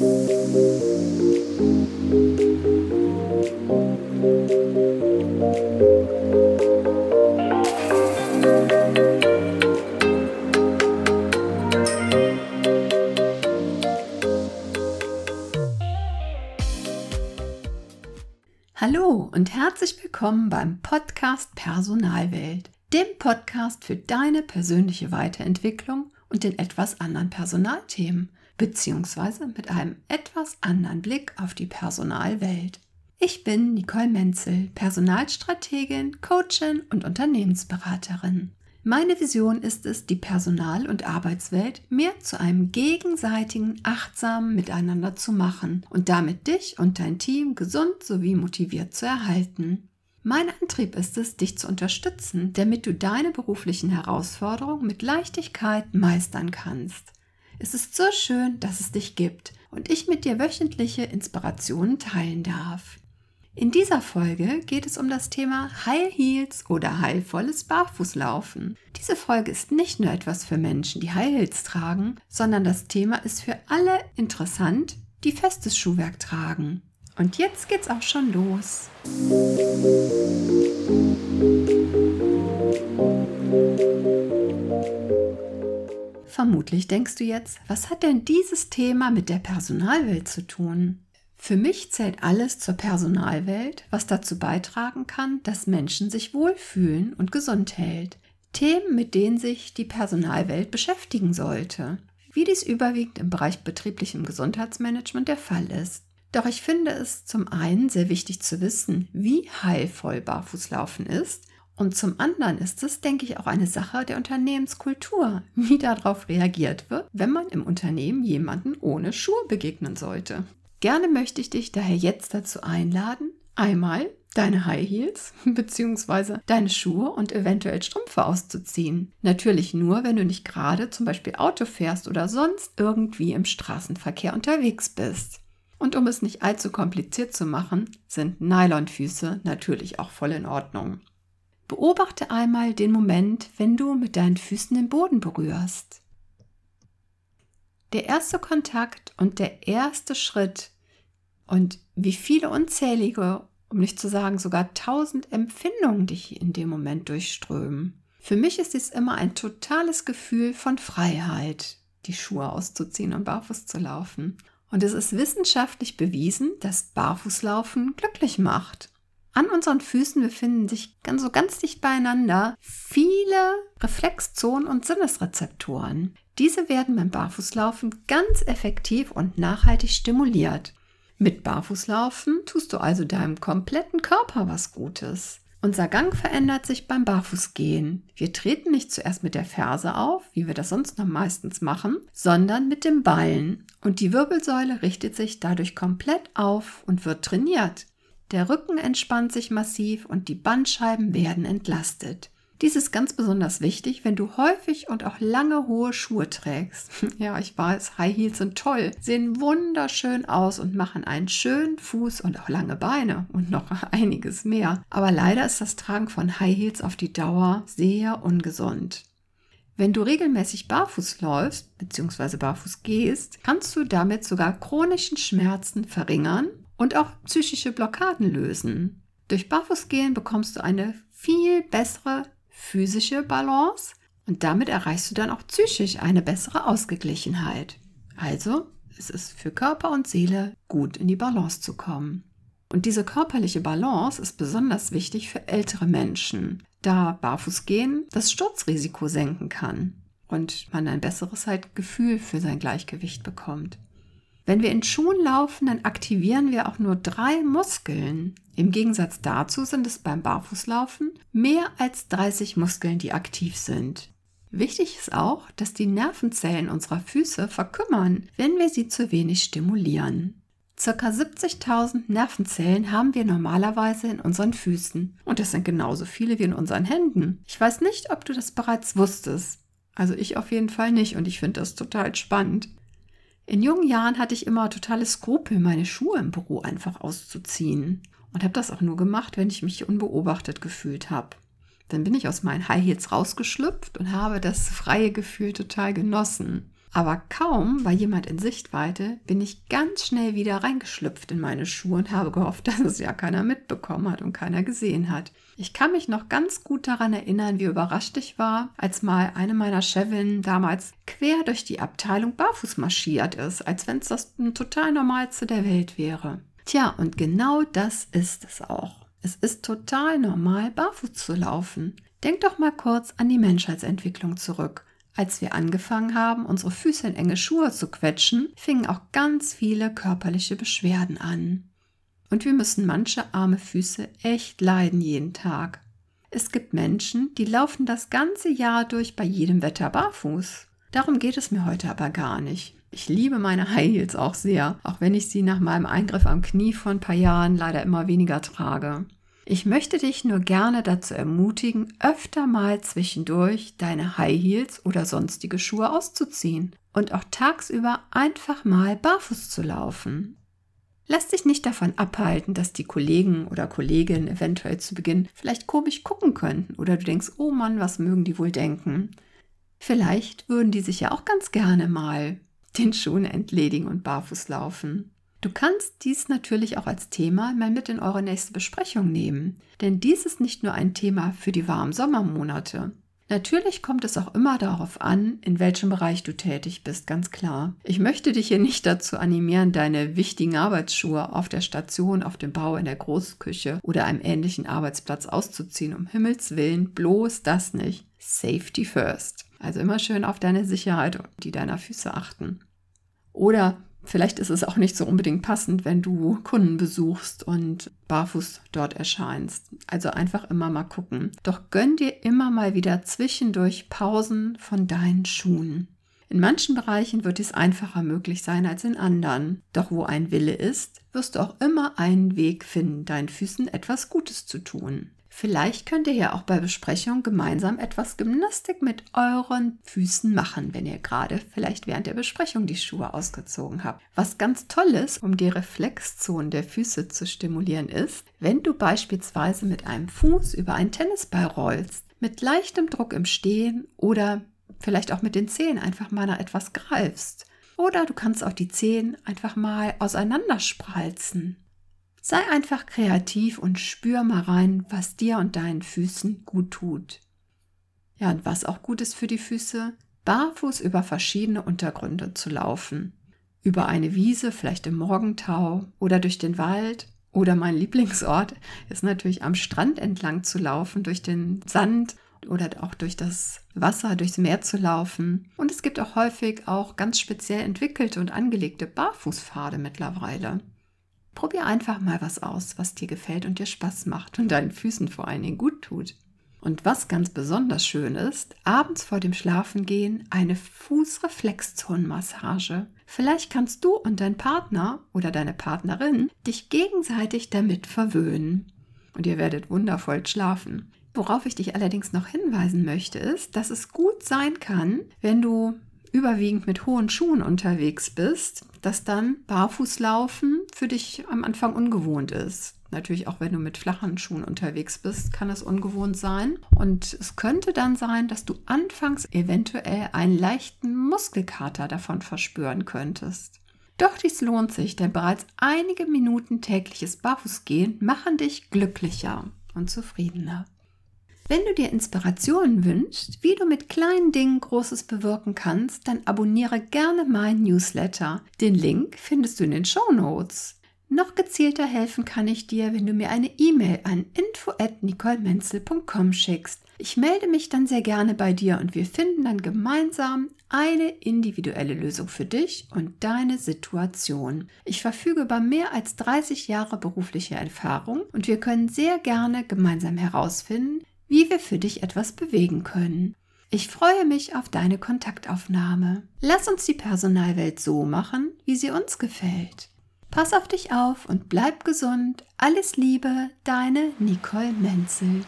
Hallo und herzlich willkommen beim Podcast Personalwelt, dem Podcast für deine persönliche Weiterentwicklung und den etwas anderen Personalthemen, beziehungsweise mit einem etwas anderen Blick auf die Personalwelt. Ich bin Nicole Menzel, Personalstrategin, Coachin und Unternehmensberaterin. Meine Vision ist es, die Personal- und Arbeitswelt mehr zu einem gegenseitigen, achtsamen Miteinander zu machen und damit dich und dein Team gesund sowie motiviert zu erhalten. Mein Antrieb ist es, dich zu unterstützen, damit du deine beruflichen Herausforderungen mit Leichtigkeit meistern kannst. Es ist so schön, dass es dich gibt und ich mit dir wöchentliche Inspirationen teilen darf. In dieser Folge geht es um das Thema High Heels oder heilvolles Barfußlaufen. Diese Folge ist nicht nur etwas für Menschen, die High Heels tragen, sondern das Thema ist für alle interessant, die festes Schuhwerk tragen. Und jetzt geht's auch schon los. Vermutlich denkst du jetzt, was hat denn dieses Thema mit der Personalwelt zu tun? Für mich zählt alles zur Personalwelt, was dazu beitragen kann, dass Menschen sich wohlfühlen und gesund hält. Themen, mit denen sich die Personalwelt beschäftigen sollte, wie dies überwiegend im Bereich betrieblichem Gesundheitsmanagement der Fall ist. Doch ich finde es zum einen sehr wichtig zu wissen, wie heilvoll Barfußlaufen ist und zum anderen ist es, denke ich, auch eine Sache der Unternehmenskultur, wie darauf reagiert wird, wenn man im Unternehmen jemanden ohne Schuhe begegnen sollte. Gerne möchte ich dich daher jetzt dazu einladen, einmal deine High Heels bzw. deine Schuhe und eventuell Strümpfe auszuziehen. Natürlich nur, wenn du nicht gerade zum Beispiel Auto fährst oder sonst irgendwie im Straßenverkehr unterwegs bist. Und um es nicht allzu kompliziert zu machen, sind Nylonfüße natürlich auch voll in Ordnung. Beobachte einmal den Moment, wenn du mit deinen Füßen den Boden berührst. Der erste Kontakt und der erste Schritt und wie viele unzählige, um nicht zu sagen sogar tausend Empfindungen dich in dem Moment durchströmen. Für mich ist es immer ein totales Gefühl von Freiheit, die Schuhe auszuziehen und barfuß zu laufen. Und es ist wissenschaftlich bewiesen, dass Barfußlaufen glücklich macht. An unseren Füßen befinden sich ganz, so ganz dicht beieinander viele Reflexzonen und Sinnesrezeptoren. Diese werden beim Barfußlaufen ganz effektiv und nachhaltig stimuliert. Mit Barfußlaufen tust du also deinem kompletten Körper was Gutes. Unser Gang verändert sich beim Barfußgehen. Wir treten nicht zuerst mit der Ferse auf, wie wir das sonst noch meistens machen, sondern mit dem Ballen. Und die Wirbelsäule richtet sich dadurch komplett auf und wird trainiert. Der Rücken entspannt sich massiv und die Bandscheiben werden entlastet. Dies ist ganz besonders wichtig, wenn du häufig und auch lange hohe Schuhe trägst. Ja, ich weiß, High Heels sind toll, sehen wunderschön aus und machen einen schönen Fuß und auch lange Beine und noch einiges mehr. Aber leider ist das Tragen von High Heels auf die Dauer sehr ungesund. Wenn du regelmäßig barfuß läufst bzw. barfuß gehst, kannst du damit sogar chronischen Schmerzen verringern und auch psychische Blockaden lösen. Durch Barfußgehen bekommst du eine viel bessere physische Balance und damit erreichst du dann auch psychisch eine bessere Ausgeglichenheit. Also, es ist für Körper und Seele gut in die Balance zu kommen. Und diese körperliche Balance ist besonders wichtig für ältere Menschen, da Barfußgehen das Sturzrisiko senken kann und man ein besseres halt Gefühl für sein Gleichgewicht bekommt. Wenn wir in Schuhen laufen, dann aktivieren wir auch nur drei Muskeln. Im Gegensatz dazu sind es beim Barfußlaufen mehr als 30 Muskeln, die aktiv sind. Wichtig ist auch, dass die Nervenzellen unserer Füße verkümmern, wenn wir sie zu wenig stimulieren. Circa 70.000 Nervenzellen haben wir normalerweise in unseren Füßen und das sind genauso viele wie in unseren Händen. Ich weiß nicht, ob du das bereits wusstest. Also ich auf jeden Fall nicht und ich finde das total spannend. In jungen Jahren hatte ich immer totale Skrupel, meine Schuhe im Büro einfach auszuziehen. Und habe das auch nur gemacht, wenn ich mich unbeobachtet gefühlt habe. Dann bin ich aus meinen High Heels rausgeschlüpft und habe das freie Gefühl total genossen. Aber kaum war jemand in Sichtweite, bin ich ganz schnell wieder reingeschlüpft in meine Schuhe und habe gehofft, dass es ja keiner mitbekommen hat und keiner gesehen hat. Ich kann mich noch ganz gut daran erinnern, wie überrascht ich war, als mal eine meiner Chefinnen damals quer durch die Abteilung barfuß marschiert ist, als wenn es das total Normalste der Welt wäre. Tja, und genau das ist es auch. Es ist total normal, barfuß zu laufen. Denk doch mal kurz an die Menschheitsentwicklung zurück. Als wir angefangen haben, unsere Füße in enge Schuhe zu quetschen, fingen auch ganz viele körperliche Beschwerden an. Und wir müssen manche arme Füße echt leiden jeden Tag. Es gibt Menschen, die laufen das ganze Jahr durch bei jedem Wetter barfuß. Darum geht es mir heute aber gar nicht. Ich liebe meine High Heels auch sehr, auch wenn ich sie nach meinem Eingriff am Knie vor ein paar Jahren leider immer weniger trage. Ich möchte dich nur gerne dazu ermutigen, öfter mal zwischendurch deine High Heels oder sonstige Schuhe auszuziehen und auch tagsüber einfach mal barfuß zu laufen. Lass dich nicht davon abhalten, dass die Kollegen oder Kolleginnen eventuell zu Beginn vielleicht komisch gucken könnten oder du denkst, oh Mann, was mögen die wohl denken? Vielleicht würden die sich ja auch ganz gerne mal den Schuhen entledigen und barfuß laufen. Du kannst dies natürlich auch als Thema mal mit in eure nächste Besprechung nehmen, denn dies ist nicht nur ein Thema für die warmen Sommermonate. Natürlich kommt es auch immer darauf an, in welchem Bereich du tätig bist, ganz klar. Ich möchte dich hier nicht dazu animieren, deine wichtigen Arbeitsschuhe auf der Station, auf dem Bau, in der Großküche oder einem ähnlichen Arbeitsplatz auszuziehen. Um Himmels Willen, bloß das nicht. Safety first. Also immer schön auf deine Sicherheit und die deiner Füße achten. Oder Vielleicht ist es auch nicht so unbedingt passend, wenn du Kunden besuchst und barfuß dort erscheinst. Also einfach immer mal gucken. Doch gönn dir immer mal wieder zwischendurch Pausen von deinen Schuhen. In manchen Bereichen wird dies einfacher möglich sein als in anderen. Doch wo ein Wille ist, wirst du auch immer einen Weg finden, deinen Füßen etwas Gutes zu tun. Vielleicht könnt ihr ja auch bei Besprechung gemeinsam etwas Gymnastik mit euren Füßen machen, wenn ihr gerade vielleicht während der Besprechung die Schuhe ausgezogen habt. Was ganz toll ist, um die Reflexzonen der Füße zu stimulieren, ist, wenn du beispielsweise mit einem Fuß über einen Tennisball rollst, mit leichtem Druck im Stehen oder vielleicht auch mit den Zehen einfach mal nach etwas greifst. Oder du kannst auch die Zehen einfach mal auseinanderspreizen. Sei einfach kreativ und spür mal rein, was dir und deinen Füßen gut tut. Ja, und was auch gut ist für die Füße, barfuß über verschiedene Untergründe zu laufen. Über eine Wiese, vielleicht im Morgentau oder durch den Wald. Oder mein Lieblingsort ist natürlich am Strand entlang zu laufen, durch den Sand oder auch durch das Wasser, durchs Meer zu laufen. Und es gibt auch häufig auch ganz speziell entwickelte und angelegte Barfußpfade mittlerweile. Probier einfach mal was aus, was dir gefällt und dir Spaß macht und deinen Füßen vor allen Dingen gut tut. Und was ganz besonders schön ist, abends vor dem Schlafengehen eine Fußreflexzonenmassage. Vielleicht kannst du und dein Partner oder deine Partnerin dich gegenseitig damit verwöhnen. Und ihr werdet wundervoll schlafen. Worauf ich dich allerdings noch hinweisen möchte, ist, dass es gut sein kann, wenn du überwiegend mit hohen Schuhen unterwegs bist, dass dann Barfußlaufen für dich am Anfang ungewohnt ist. Natürlich auch wenn du mit flachen Schuhen unterwegs bist, kann es ungewohnt sein. Und es könnte dann sein, dass du anfangs eventuell einen leichten Muskelkater davon verspüren könntest. Doch dies lohnt sich, denn bereits einige Minuten tägliches Barfußgehen machen dich glücklicher und zufriedener. Wenn du dir Inspirationen wünschst, wie du mit kleinen Dingen Großes bewirken kannst, dann abonniere gerne meinen Newsletter. Den Link findest du in den Show Notes. Noch gezielter helfen kann ich dir, wenn du mir eine E-Mail an info@nicolemenzel.com schickst. Ich melde mich dann sehr gerne bei dir und wir finden dann gemeinsam eine individuelle Lösung für dich und deine Situation. Ich verfüge über mehr als 30 Jahre berufliche Erfahrung und wir können sehr gerne gemeinsam herausfinden, wie wir für dich etwas bewegen können. Ich freue mich auf deine Kontaktaufnahme. Lass uns die Personalwelt so machen, wie sie uns gefällt. Pass auf dich auf und bleib gesund. Alles Liebe, deine Nicole Menzel.